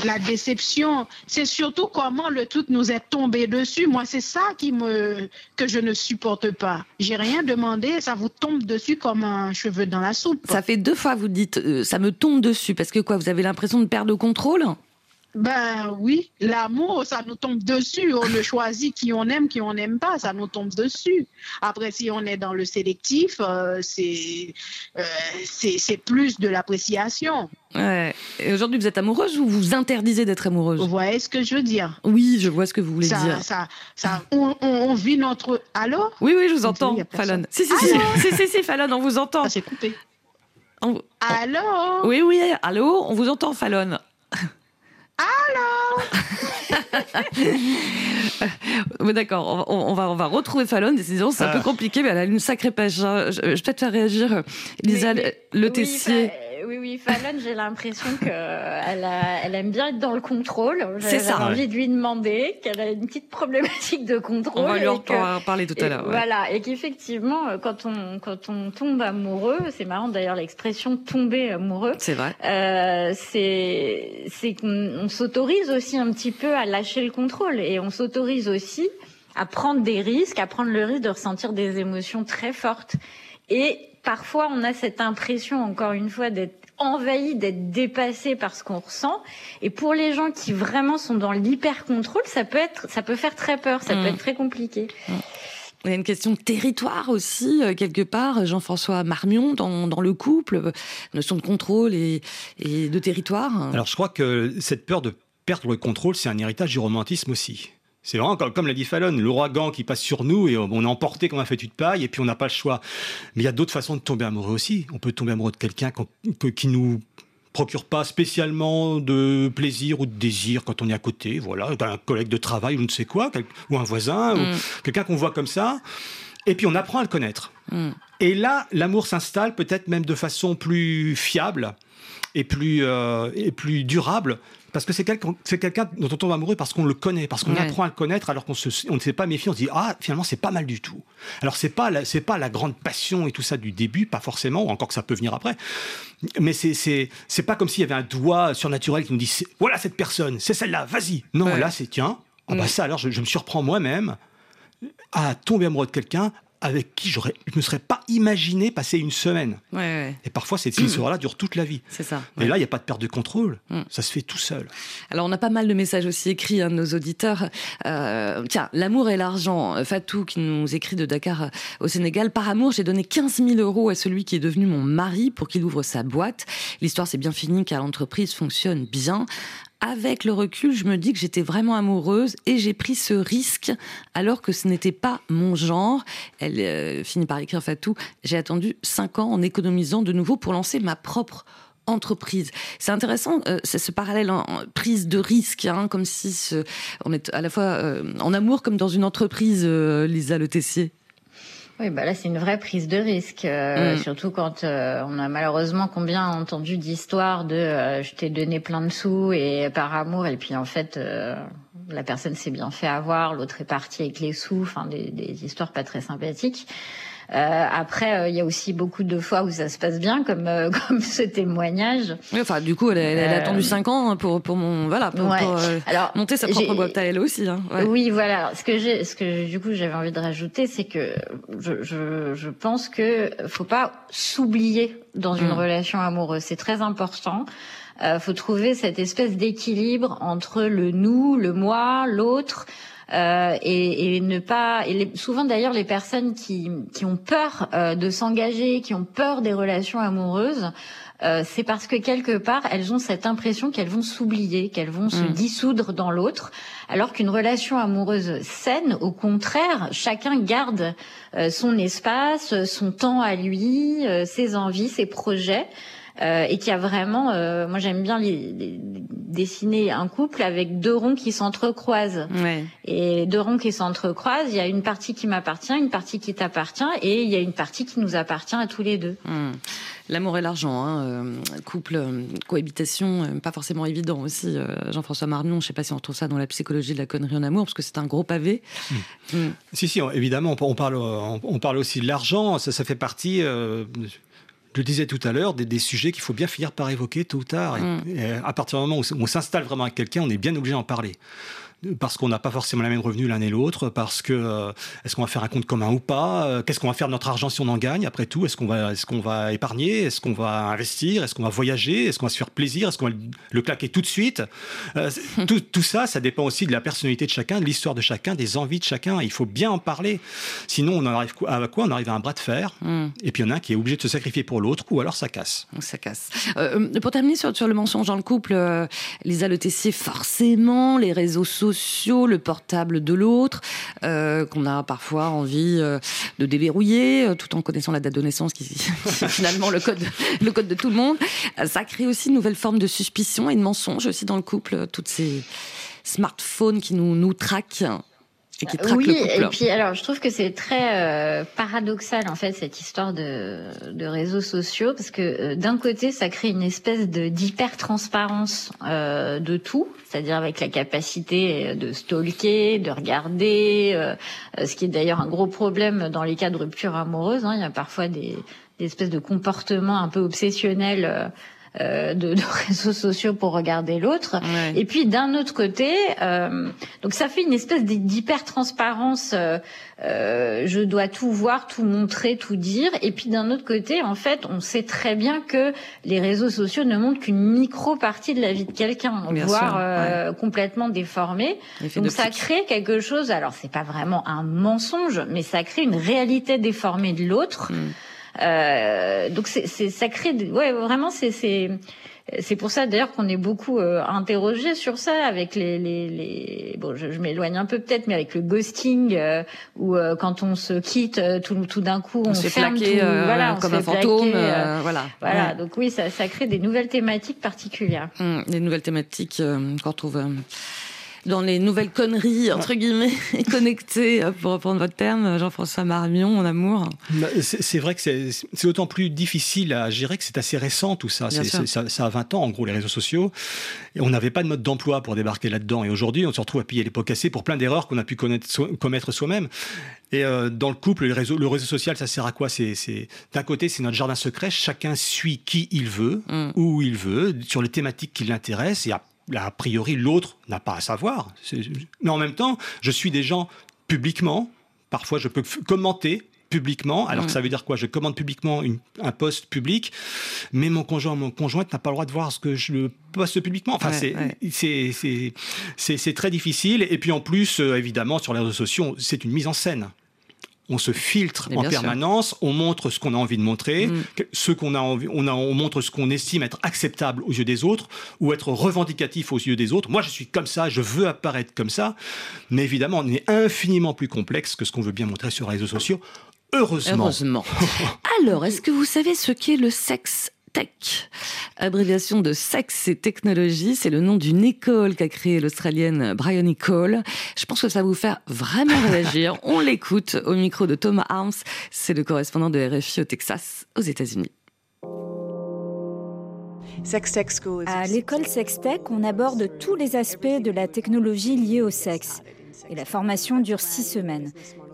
la, déception, c'est surtout comment le truc nous est tombé dessus. Moi, c'est ça qui me que je ne supporte pas. J'ai rien demandé, ça vous tombe dessus comme un cheveu dans la soupe. Ça fait deux fois, vous dites, euh, ça me tombe dessus. Parce que quoi, vous avez l'impression de perdre le contrôle? Ben oui, l'amour, ça nous tombe dessus. On le choisit qui on aime, qui on n'aime pas, ça nous tombe dessus. Après, si on est dans le sélectif, euh, c'est euh, c'est plus de l'appréciation. Ouais. Et aujourd'hui, vous êtes amoureuse ou vous interdisez d'être amoureuse? Vous voyez ce que je veux dire? Oui, je vois ce que vous voulez ça, dire. ça, ça, on, on- on vit notre. Allô? Oui, oui, je vous entends. Fallon. Si, si, si, si, si, si, Fallon, on vous entend. Ça s'est coupé. On- Allô? Oui, oui, allô, on vous entend, Fallon. Allô Mais d'accord, on, on va, on va retrouver Fallon. Décision, c'est un Ah. peu compliqué, mais elle a une sacrée pêche. hein. Je, je vais peut-être faire réagir euh, Lisa Mais- mais- Le oui, Tessier. Oui, oui, Fallon, j'ai l'impression que euh, elle, aime bien être dans le contrôle. C'est ça. j'ai envie de lui demander qu'elle a une petite problématique de contrôle. On va lui en que- parler tout à l'heure. ouais. Voilà, et qu'effectivement, euh, quand on quand on tombe amoureux, c'est marrant d'ailleurs l'expression tomber amoureux. C'est vrai. Euh, c'est c'est qu'on on s'autorise aussi un petit peu à lâcher le contrôle et on s'autorise aussi à prendre des risques, à prendre le risque de ressentir des émotions très fortes. Et parfois, on a cette impression, encore une fois, d'être envahi, d'être dépassé par ce qu'on ressent. Et pour les gens qui vraiment sont dans l'hyper contrôle, ça peut être, ça peut faire très peur, ça Mm. peut être très compliqué. Il y a une question de territoire aussi, euh, quelque part. Jean-François Marmion, dans, dans le couple, euh, notion de contrôle et, et de territoire. Alors je crois que cette peur de perdre le contrôle, c'est un héritage du romantisme aussi. C'est vraiment comme, comme l'a dit Fallon, l'ouragan qui passe sur nous et on est emporté comme un fétu de paille et puis on n'a pas le choix. Mais il y a d'autres façons de tomber amoureux aussi. On peut tomber amoureux de quelqu'un que- qui nous procure pas spécialement de plaisir ou de désir quand on est à côté, voilà, d'un collègue de travail ou ne sais quoi, quel- ou un voisin, Mm. ou quelqu'un qu'on voit comme ça. Et puis on apprend à le connaître. Mm. Et là, l'amour s'installe peut-être même de façon plus fiable et plus, euh, et plus durable. Parce que c'est quelqu'un dont on tombe amoureux parce qu'on le connaît, parce qu'on Ouais. apprend à le connaître alors qu'on on ne s'est pas méfié, on se dit ah finalement c'est pas mal du tout. Alors c'est pas c'est pas la grande passion et tout ça du début, pas forcément, ou encore que ça peut venir après. Mais c'est c'est pas comme s'il y avait un doigt surnaturel qui nous dit voilà cette personne, c'est celle-là, vas-y. Non Ouais. là c'est tiens ah bah Mm. ça alors je, je me surprends moi-même à tomber amoureux de quelqu'un avec qui je me serais pas imaginé passer une semaine. Ouais, ouais, Et parfois, ces histoires-là durent toute la vie. c'est ça. Et ouais. là, il n'y a pas de perte de contrôle. Mm. Ça se fait tout seul. Alors, on a pas mal de messages aussi écrits hein, de nos auditeurs. Euh, tiens, l'amour et l'argent. Fatou qui nous écrit de Dakar euh, au Sénégal. Par amour, j'ai donné 15 000 euros à celui qui est devenu mon mari pour qu'il ouvre sa boîte. L'histoire s'est bien finie car l'entreprise fonctionne bien. Avec le recul, je me dis que j'étais vraiment amoureuse et j'ai pris ce risque alors que ce n'était pas mon genre. Elle euh, finit par écrire Fatou. J'ai attendu 5 ans en économisant de nouveau pour lancer ma propre entreprise. C'est intéressant, euh, c'est ce parallèle en en prise de risque, hein, comme si on est à la fois euh, en amour comme dans une entreprise, euh, Lisa Le Tessier. Oui, bah là c'est une vraie prise de risque, euh, Mm. surtout quand euh, on a malheureusement combien entendu d'histoires de euh, je t'ai donné plein de sous et par amour et puis en fait euh, la personne s'est bien fait avoir, l'autre est parti avec les sous, enfin des, des histoires pas très sympathiques. Euh, après, euh, il y a aussi beaucoup de fois où ça se passe bien, comme euh, [laughs] comme ce témoignage. Oui, enfin, du coup, elle, a- elle a attendu 5 ans pour, pour mon, voilà, pour, Ouais. pour, euh, Alors monter sa propre boîte à elle aussi. Hein, ouais. Oui, voilà. Alors, ce que j'ai, ce que du coup j'avais envie de rajouter, c'est que je, je, je pense que faut pas s'oublier dans une Mm. relation amoureuse. C'est très important. Euh, faut trouver cette espèce d'équilibre entre le nous, le moi, l'autre. Euh, et, et ne pas et les- souvent d'ailleurs les personnes qui, qui ont peur euh, de s'engager, qui ont peur des relations amoureuses, euh, c'est parce que quelque part elles ont cette impression qu'elles vont s'oublier, qu'elles vont se Mm. dissoudre dans l'autre, alors qu'une relation amoureuse saine, au contraire, chacun garde euh, son espace, son temps à lui, euh, ses envies, ses projets. Euh, et qui a vraiment, euh, moi j'aime bien les- les- dessiner un couple avec deux ronds qui s'entrecroisent. Ouais. Et deux ronds qui s'entrecroisent, il y a une partie qui m'appartient, une partie qui t'appartient, et il y a une partie qui nous appartient à tous les deux. Hmm. L'amour et l'argent, hein, euh, couple, euh, cohabitation, euh, pas forcément évident aussi. euh, Jean-François Marnon, je sais pas si on trouve ça dans la psychologie de la connerie en amour, parce que c'est un gros pavé. Hmm. Si, si, évidemment, on parle, on on parle aussi de l'argent. Ça, ça fait partie, euh, je le disais tout à l'heure, des, des sujets qu'il faut bien finir par évoquer tôt ou tard. Et- Mm. et à partir du moment où on s'installe vraiment avec quelqu'un, on est bien obligé d'en parler. Parce qu'on n'a pas forcément la même revenu l'un et l'autre, parce que euh, est-ce qu'on va faire un compte commun ou pas Euh, Qu'est-ce qu'on va faire de notre argent si on en gagne Après tout, est-ce qu'on va, est-ce qu'on va épargner Est-ce qu'on va investir Est-ce qu'on va voyager Est-ce qu'on va se faire plaisir Est-ce qu'on va le- claquer tout de suite Euh, [laughs] tout, tout ça, ça dépend aussi de la personnalité de chacun, de l'histoire de chacun, des envies de chacun. Il faut bien en parler. Sinon, on en arrive à quoi On arrive à un bras de fer. Hmm. Et puis il y en a un qui est obligé de se sacrifier pour l'autre, ou alors ça casse. Ça casse. Pour terminer sur, sur le mensonge dans le couple, euh, Lisa forcément, les réseaux sociaux, le portable de l'autre, euh, qu'on a parfois envie euh, de déverrouiller, euh, tout en connaissant la date de naissance, qui, [laughs] est finalement le code, le code de tout le monde. Ça crée aussi une nouvelle forme de suspicion et de mensonge aussi dans le couple, toutes ces smartphones qui nous, nous traquent et qui traquent oui, le couple. et puis alors je trouve que c'est très euh, paradoxal en fait cette histoire de, de réseaux sociaux parce que euh, d'un côté ça crée une espèce de d'hyper transparence euh, de tout, c'est-à-dire avec la capacité de stalker, de regarder, euh, euh, ce qui est d'ailleurs un gros problème dans les cas de rupture amoureuse. hein. il y a parfois des, des espèces de comportements un peu obsessionnels. Euh, de, de [laughs] réseaux sociaux pour regarder l'autre. Ouais. Et puis d'un autre côté, euh, donc ça fait une espèce d'hyper transparence. euh, euh, je dois tout voir, tout montrer, tout dire. Et puis d'un autre côté, en fait, on sait très bien que les réseaux sociaux ne montrent qu'une micro partie de la vie de quelqu'un, voire sûr, euh, complètement déformée. Donc ça crée quelque chose. Alors c'est pas vraiment un mensonge, mais ça crée une réalité déformée de l'autre. Mm. Euh, donc c'est, ça crée, des- ouais, vraiment, c'est, c'est, c'est pour ça d'ailleurs qu'on est beaucoup euh, interrogé sur ça avec les, les, les... bon je, je m'éloigne un peu peut-être mais avec le ghosting euh, où euh, quand on se quitte euh, tout, tout d'un coup on, On se ferme plaquer, tout, euh, voilà, on comme se un fait fantôme, euh, voilà. voilà Ouais. donc oui ça, ça crée des nouvelles thématiques particulières Hum, les nouvelles thématiques euh, qu'on retrouve euh, dans les nouvelles conneries, entre guillemets, [laughs] connectées, euh, pour reprendre votre terme, Jean-François Marmion, mon amour. Bah, C'est vrai que c'est d'autant plus difficile à gérer que c'est assez récent tout ça. Ça, ça a 20 ans en gros les réseaux sociaux. Et on n'avait pas de mode d'emploi pour débarquer là-dedans. Et aujourd'hui, on se retrouve à piller les pots cassés pour plein d'erreurs qu'on a pu connaître, so- commettre soi-même. Et euh, dans le couple, le réseau, le réseau social, ça sert à quoi? C'est d'un côté, c'est notre jardin secret. Chacun suit qui il veut, Mm. où il veut, sur les thématiques qui l'intéressent. Et a, a priori, l'autre n'a pas à savoir. Mais en même temps, je suis des gens publiquement. Parfois, je peux commenter publiquement. Alors que ça veut dire quoi? Je commande publiquement une- un poste public, mais mon conjoint, mon conjointe n'a pas le droit de voir ce que je poste publiquement. Enfin, Ouais, c'est ouais. c'est- c'est c'est c'est très difficile. Et puis en plus, euh, évidemment, sur les réseaux sociaux, c'est une mise en scène. On se filtre en sûr. permanence, on montre ce qu'on a envie de montrer, Mm. ce qu'on a envie, on, a, on montre ce qu'on estime être acceptable aux yeux des autres ou être revendicatif aux yeux des autres. Moi, je suis comme ça, je veux apparaître comme ça, mais évidemment, on est infiniment plus complexe que ce qu'on veut bien montrer sur les réseaux sociaux. Heureusement. Heureusement. [laughs] Alors, est-ce que vous savez ce qu'est le sex tech Abréviation de sexe et technologie, c'est le nom d'une école qu'a créée l'Australienne Bryony Cole. Je pense que ça va vous faire vraiment réagir. [laughs] On l'écoute au micro de Thomas Arms, c'est le correspondant de RFI au Texas, aux États-Unis. À l'école Sextech, on aborde tous les aspects de la technologie liée au sexe. Et la formation dure six semaines.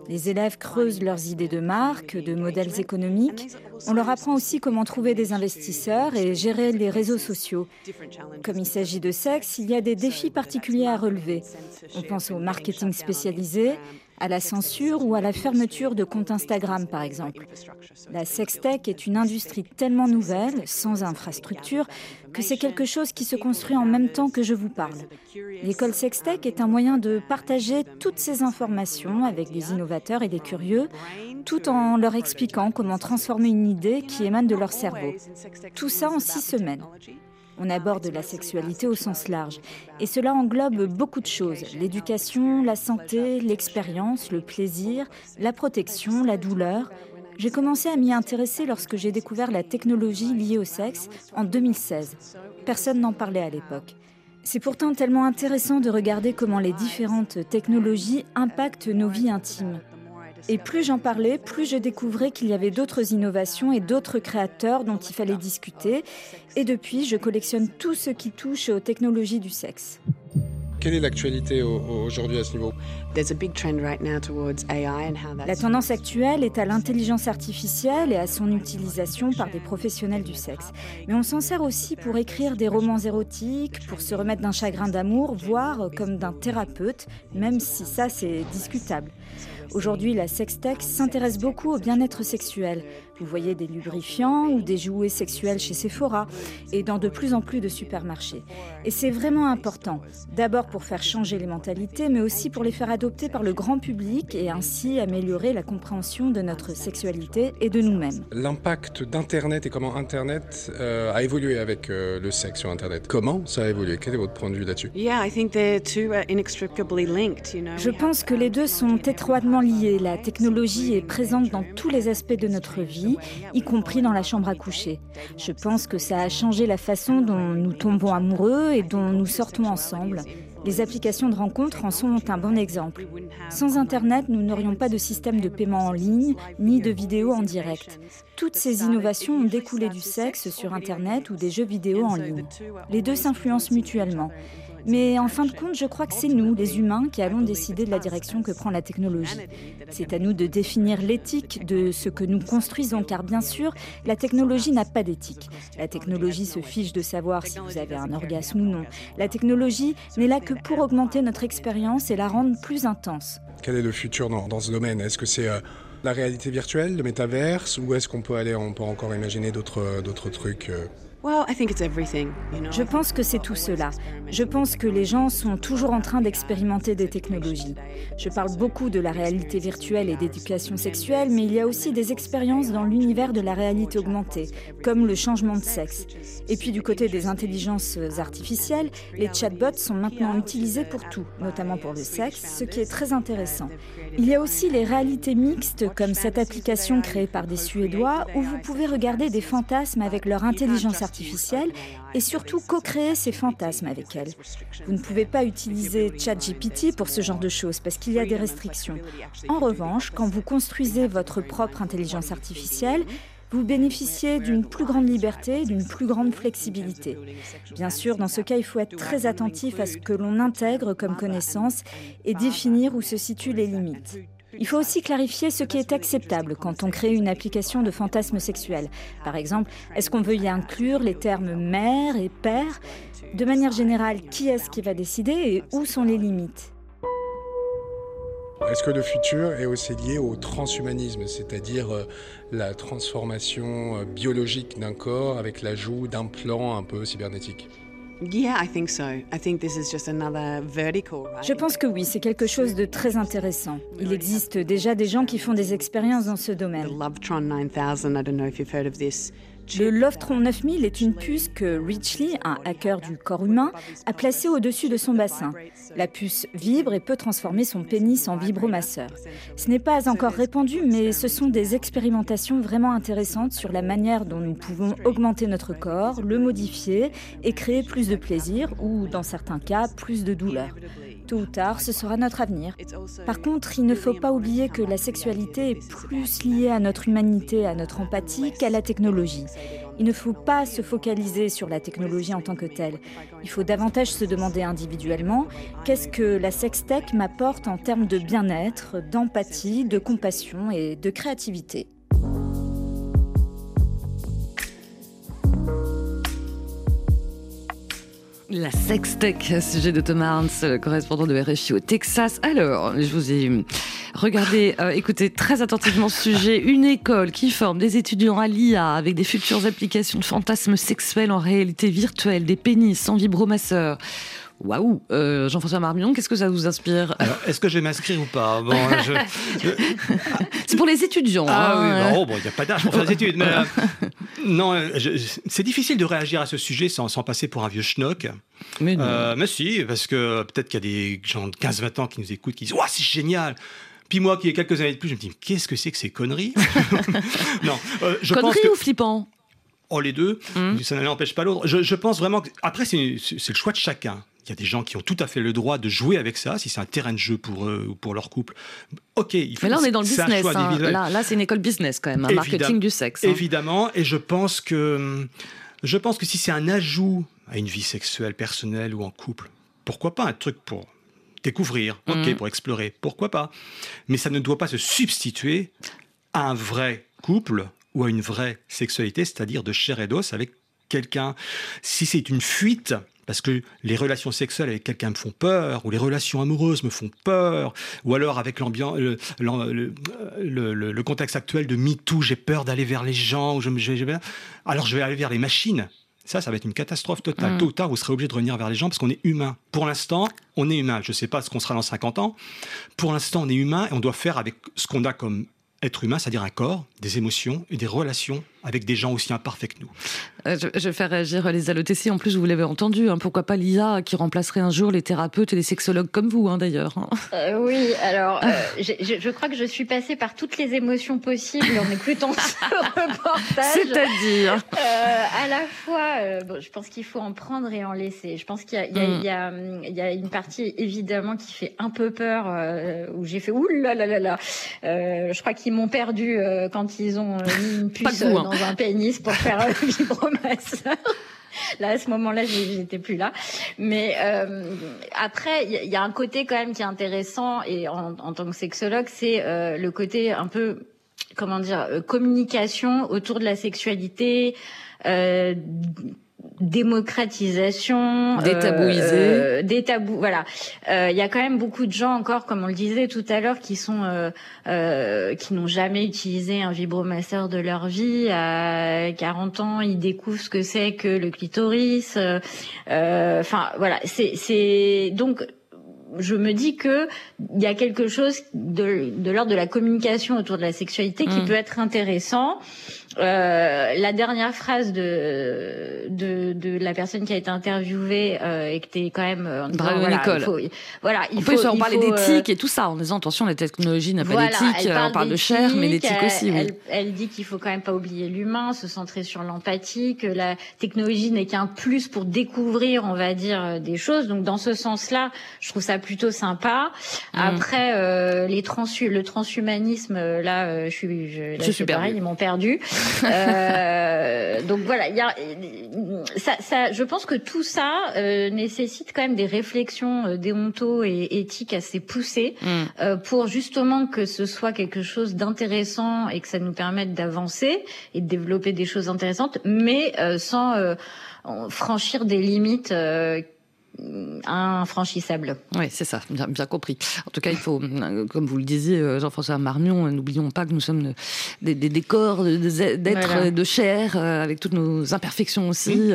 Les élèves creusent leurs idées de marque, de modèles économiques. On leur apprend aussi comment trouver des investisseurs et gérer les réseaux sociaux. Comme il s'agit de sexe, il y a des défis particuliers à relever. On pense au marketing spécialisé, à la censure ou à la fermeture de comptes Instagram, par exemple. La sextech est une industrie tellement nouvelle, sans infrastructure, que c'est quelque chose qui se construit en même temps que je vous parle. L'école sextech est un moyen de partager toutes ces informations avec des innovateurs et des curieux, tout en leur expliquant comment transformer une idée qui émane de leur cerveau. Tout ça en six semaines. On aborde la sexualité au sens large. Et cela englobe beaucoup de choses. L'éducation, la santé, l'expérience, le plaisir, la protection, la douleur. J'ai commencé à m'y intéresser lorsque j'ai découvert la technologie liée au sexe en 2016. Personne n'en parlait à l'époque. C'est pourtant tellement intéressant de regarder comment les différentes technologies impactent nos vies intimes. Et plus j'en parlais, plus je découvrais qu'il y avait d'autres innovations et d'autres créateurs dont il fallait discuter. Et depuis, je collectionne tout ce qui touche aux technologies du sexe. Quelle est l'actualité au- au- aujourd'hui à ce niveau? La tendance actuelle est à l'intelligence artificielle et à son utilisation par des professionnels du sexe. Mais on s'en sert aussi pour écrire des romans érotiques, pour se remettre d'un chagrin d'amour, voire comme d'un thérapeute, même si ça c'est discutable. Aujourd'hui, la sextech s'intéresse beaucoup au bien-être sexuel. Vous voyez des lubrifiants ou des jouets sexuels chez Sephora et dans de plus en plus de supermarchés. Et c'est vraiment important, d'abord pour faire changer les mentalités, mais aussi pour les faire adopter par le grand public et ainsi améliorer la compréhension de notre sexualité et de nous-mêmes. L'impact d'Internet et comment Internet euh, a évolué avec euh, le sexe sur Internet. Comment ça a évolué? Quel est votre point de vue là-dessus? Je pense que les deux sont étroitement liés. La technologie est présente dans tous les aspects de notre vie, y compris dans la chambre à coucher. Je pense que ça a changé la façon dont nous tombons amoureux et dont nous sortons ensemble. Les applications de rencontres en sont un bon exemple. Sans Internet, nous n'aurions pas de système de paiement en ligne ni de vidéo en direct. Toutes ces innovations ont découlé du sexe sur Internet ou des jeux vidéo en ligne. Les deux s'influencent mutuellement. Mais en fin de compte, je crois que c'est nous, les humains, qui allons décider de la direction que prend la technologie. C'est à nous de définir l'éthique de ce que nous construisons, car bien sûr, la technologie n'a pas d'éthique. La technologie se fiche de savoir si vous avez un orgasme ou non. La technologie n'est là que pour augmenter notre expérience et la rendre plus intense. Quel est le futur dans, ce domaine? Est-ce que c'est euh, la réalité virtuelle, le métaverse, ou est-ce qu'on peut aller, on peut encore imaginer d'autres, d'autres trucs euh? Je pense que c'est tout cela. Je pense que les gens sont toujours en train d'expérimenter des technologies. Je parle beaucoup de la réalité virtuelle et d'éducation sexuelle, mais il y a aussi des expériences dans l'univers de la réalité augmentée, comme le changement de sexe. Et puis du côté des intelligences artificielles, les chatbots sont maintenant utilisés pour tout, notamment pour le sexe, ce qui est très intéressant. Il y a aussi les réalités mixtes, comme cette application créée par des Suédois, où vous pouvez regarder des fantasmes avec leur intelligence artificielle et surtout co-créer ces fantasmes avec elle. Vous ne pouvez pas utiliser ChatGPT pour ce genre de choses parce qu'il y a des restrictions. En revanche, quand vous construisez votre propre intelligence artificielle, vous bénéficiez d'une plus grande liberté, d'une plus grande flexibilité. Bien sûr, dans ce cas, il faut être très attentif à ce que l'on intègre comme connaissance et définir où se situent les limites. Il faut aussi clarifier ce qui est acceptable quand on crée une application de fantasme sexuel. Par exemple, est-ce qu'on veut y inclure les termes mère et père De manière générale, qui est-ce qui va décider et où sont les limites? Est-ce que le futur est aussi lié au transhumanisme, c'est-à-dire euh, la transformation euh, biologique d'un corps avec l'ajout d'un plan un peu cybernétique? Je pense que oui, c'est quelque chose de très intéressant. Il existe déjà des gens qui font des expériences dans ce domaine. Le Lovetron 9000 est une puce que Richley, un hacker du corps humain, a placée au-dessus de son bassin. La puce vibre et peut transformer son pénis en vibromasseur. Ce n'est pas encore répandu, mais ce sont des expérimentations vraiment intéressantes sur la manière dont nous pouvons augmenter notre corps, le modifier et créer plus de plaisir ou, dans certains cas, plus de douleur. Tôt ou tard, ce sera notre avenir. Par contre, il ne faut pas oublier que la sexualité est plus liée à notre humanité, à notre empathie qu'à la technologie. Il ne faut pas se focaliser sur la technologie en tant que telle. Il faut davantage se demander individuellement qu'est-ce que la sextech m'apporte en termes de bien-être, d'empathie, de compassion et de créativité? La sextech, sujet de Thomas Arns, correspondant de RFI au Texas. Alors, je vous ai regardé, euh, écoutez très attentivement ce sujet. [laughs] Une école qui forme des étudiants à l'IA avec des futures applications de fantasmes sexuels en réalité virtuelle, des pénis sans vibromasseur. Waouh euh, Jean-François Marmion, qu'est-ce que ça vous inspire? Alors, est-ce que je vais m'inscrire ou pas? Bon, [laughs] C'est pour les étudiants. Ah hein. oui, bon, il n'y a pas d'âge pour faire des études. Mais, euh, non, euh, c'est difficile de réagir à ce sujet sans, sans passer pour un vieux schnock. Mais, mais si, parce que peut-être qu'il y a des gens de 15-20 ans qui nous écoutent qui disent « c'est génial !» Puis moi, qui ai quelques années de plus, je me dis qu'est-ce que c'est que ces conneries [laughs] [laughs] Non, je conneries pense ou flippant? Oh, les deux, mmh. ça n'empêche pas l'autre. Je, je, pense vraiment que. Après, c'est le choix de chacun. Il y a des gens qui ont tout à fait le droit de jouer avec ça, si c'est un terrain de jeu pour eux ou pour leur couple. Ok, il faut. Mais là, on est dans le business. Hein. Là, là c'est une école business quand même, un marketing du sexe. Hein. Évidemment, et je pense que je pense que si c'est un ajout à une vie sexuelle personnelle ou en couple, pourquoi pas un truc pour découvrir, ok, mm. pour explorer, pourquoi pas. Mais ça ne doit pas se substituer à un vrai couple ou à une vraie sexualité, c'est-à-dire de chair et d'os avec quelqu'un. Si c'est une fuite, parce que les relations sexuelles avec quelqu'un me font peur, ou les relations amoureuses me font peur, ou alors avec l'ambiance, le, le, contexte actuel de MeToo, j'ai peur d'aller vers les gens, ou je, alors je vais aller vers les machines. Ça, ça va être une catastrophe totale. Mm. Tôt ou tard, vous serez obligé de revenir vers les gens parce qu'on est humain. Pour l'instant, on est humain. Je ne sais pas ce qu'on sera dans 50 ans. Pour l'instant, on est humain et on doit faire avec ce qu'on a comme être humain, c'est-à-dire un corps, des émotions et des relations avec des gens aussi imparfaits que nous. Euh, je, je, vais faire réagir les allotessies. En plus, vous l'avez entendu. Hein, pourquoi pas l'IA qui remplacerait un jour les thérapeutes et les sexologues comme vous, hein, d'ailleurs. Hein. Euh, oui, alors, euh, je, je, crois que je suis passée par toutes les émotions possibles en écoutant ce [laughs] reportage. C'est-à-dire euh, À la fois, euh, bon, je pense qu'il faut en prendre et en laisser. Je pense qu'il y, mm. y, y, y, a une partie, évidemment, qui fait un peu peur, où j'ai fait ouh là là là là. je crois qu'ils m'ont perdu quand ils ont mis une puce dans un pénis pour faire un [laughs] vibromasseur. Là, à ce moment-là, j'étais plus là. Mais euh, après, il y, a un côté quand même qui est intéressant et en, en tant que sexologue, c'est euh, le côté un peu, comment dire, euh, communication autour de la sexualité. Euh, démocratisation, détabouiser, euh, des tabous. Voilà, euh, il y a quand même beaucoup de gens encore, comme on le disait tout à l'heure, qui sont euh, euh, qui n'ont jamais utilisé un vibromasseur de leur vie. À 40 ans, ils découvrent ce que c'est que le clitoris. Enfin, voilà, c'est c'est donc je me dis que il y a quelque chose de, de l'ordre de la communication autour de la sexualité qui mm. peut être intéressant. Euh, la dernière phrase de, de, de la personne qui a été interviewée euh, était quand même euh, Bravo voilà, Nicole. Il faut, voilà, il on faut, peut en parler euh, d'éthique et tout ça en disant attention la technologie n'a pas d'éthique, on parle de chair mais l'éthique aussi. Oui. Elle, elle dit qu'il faut quand même pas oublier l'humain, se centrer sur l'empathie, que la technologie n'est qu'un plus pour découvrir, on va dire, des choses. Donc dans ce sens-là, je trouve ça plutôt sympa. Mm. Après euh, les trans, le transhumanisme, là, je suis, je, là, je suis pareil, ils m'ont perdu. Euh, donc voilà, il y a, ça, ça, je pense que tout ça euh, nécessite quand même des réflexions euh, déonto et éthiques assez poussées mm. euh, pour justement que ce soit quelque chose d'intéressant et que ça nous permette d'avancer et de développer des choses intéressantes, mais euh, sans franchir des limites infranchissable. Oui, c'est ça, bien, bien, compris. En tout cas, il faut, euh, comme vous le disiez, euh, Jean-François Marmion, euh, n'oublions pas que nous sommes des, des, des corps d'êtres de chair, avec toutes nos imperfections aussi,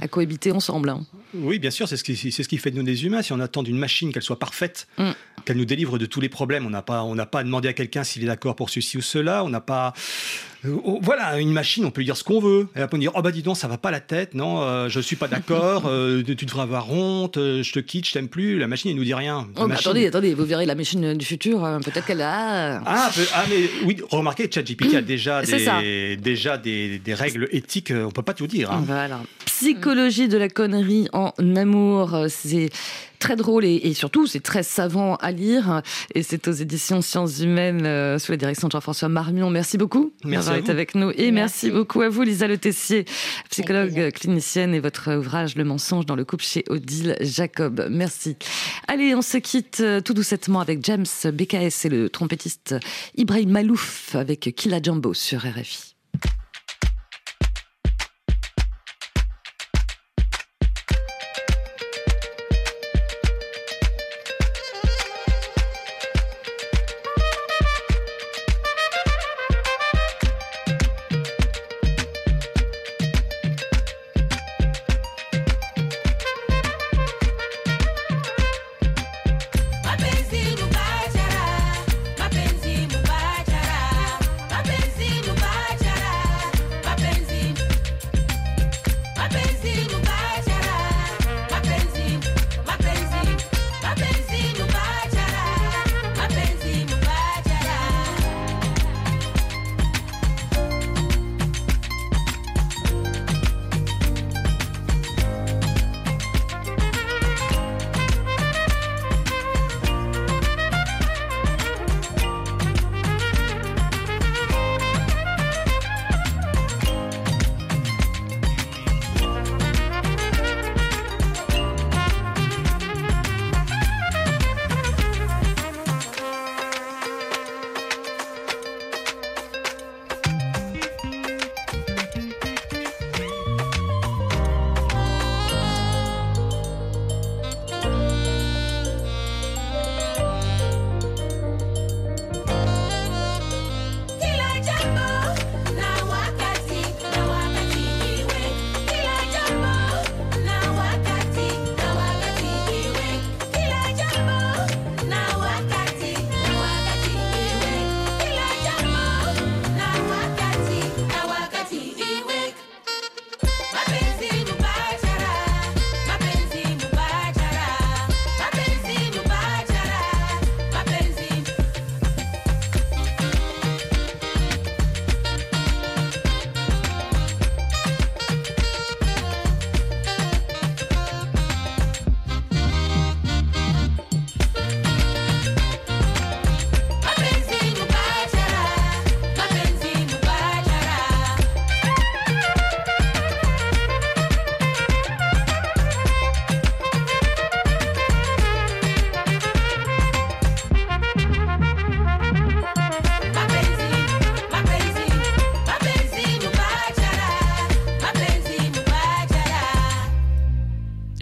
à cohabiter ensemble. Hein. Oui, bien sûr, c'est ce, qui, c'est ce qui fait de nous des humains. Si on attend d'une machine qu'elle soit parfaite, mm. qu'elle nous délivre de tous les problèmes, on n'a pas, on n'a pas demandé à quelqu'un s'il est d'accord pour ceci ou cela, on n'a pas euh, voilà, une machine, on peut lui dire ce qu'on veut. Elle va dire, oh bah dis donc, ça va pas la tête, non, euh, je suis pas d'accord, [laughs] euh, tu devrais avoir honte, je te quitte, je t'aime plus. La machine, elle nous dit rien. Oh, attendez, attendez, vous verrez la machine du futur, peut-être qu'elle a. Ah, ah, mais oui, remarquez, ChatGPT a [clears throat] déjà, des, déjà des, des, règles éthiques, on peut pas tout dire. Hein. Voilà. Psychologie de la connerie en amour, c'est très drôle et, surtout c'est très savant à lire. Et c'est aux éditions Sciences Humaines euh, sous la direction de Jean-François Marmion. Merci beaucoup d'avoir été avec nous. Et merci. beaucoup à vous, Lisa Le Tessier, psychologue clinicienne et votre ouvrage Le mensonge dans le couple chez Odile Jacob. Merci. Allez, on se quitte euh, tout doucettement avec James BKS et le trompettiste Ibrahim Malouf avec Killa Jumbo sur RFI.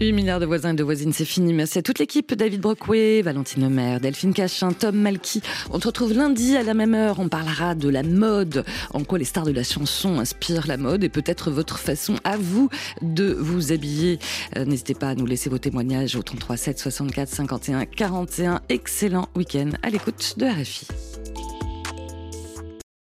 8 milliards de voisins et de voisines, c'est fini. Merci à toute l'équipe. David Brockway, Valentine Lemaire, Delphine Cachin, Tom Malky. On se retrouve lundi à la même heure. On parlera de la mode, en quoi les stars de la chanson inspirent la mode et peut-être votre façon à vous de vous habiller. Euh, n'hésitez pas à nous laisser vos témoignages au 33 7 64 51 41. Excellent week-end à l'écoute de RFI.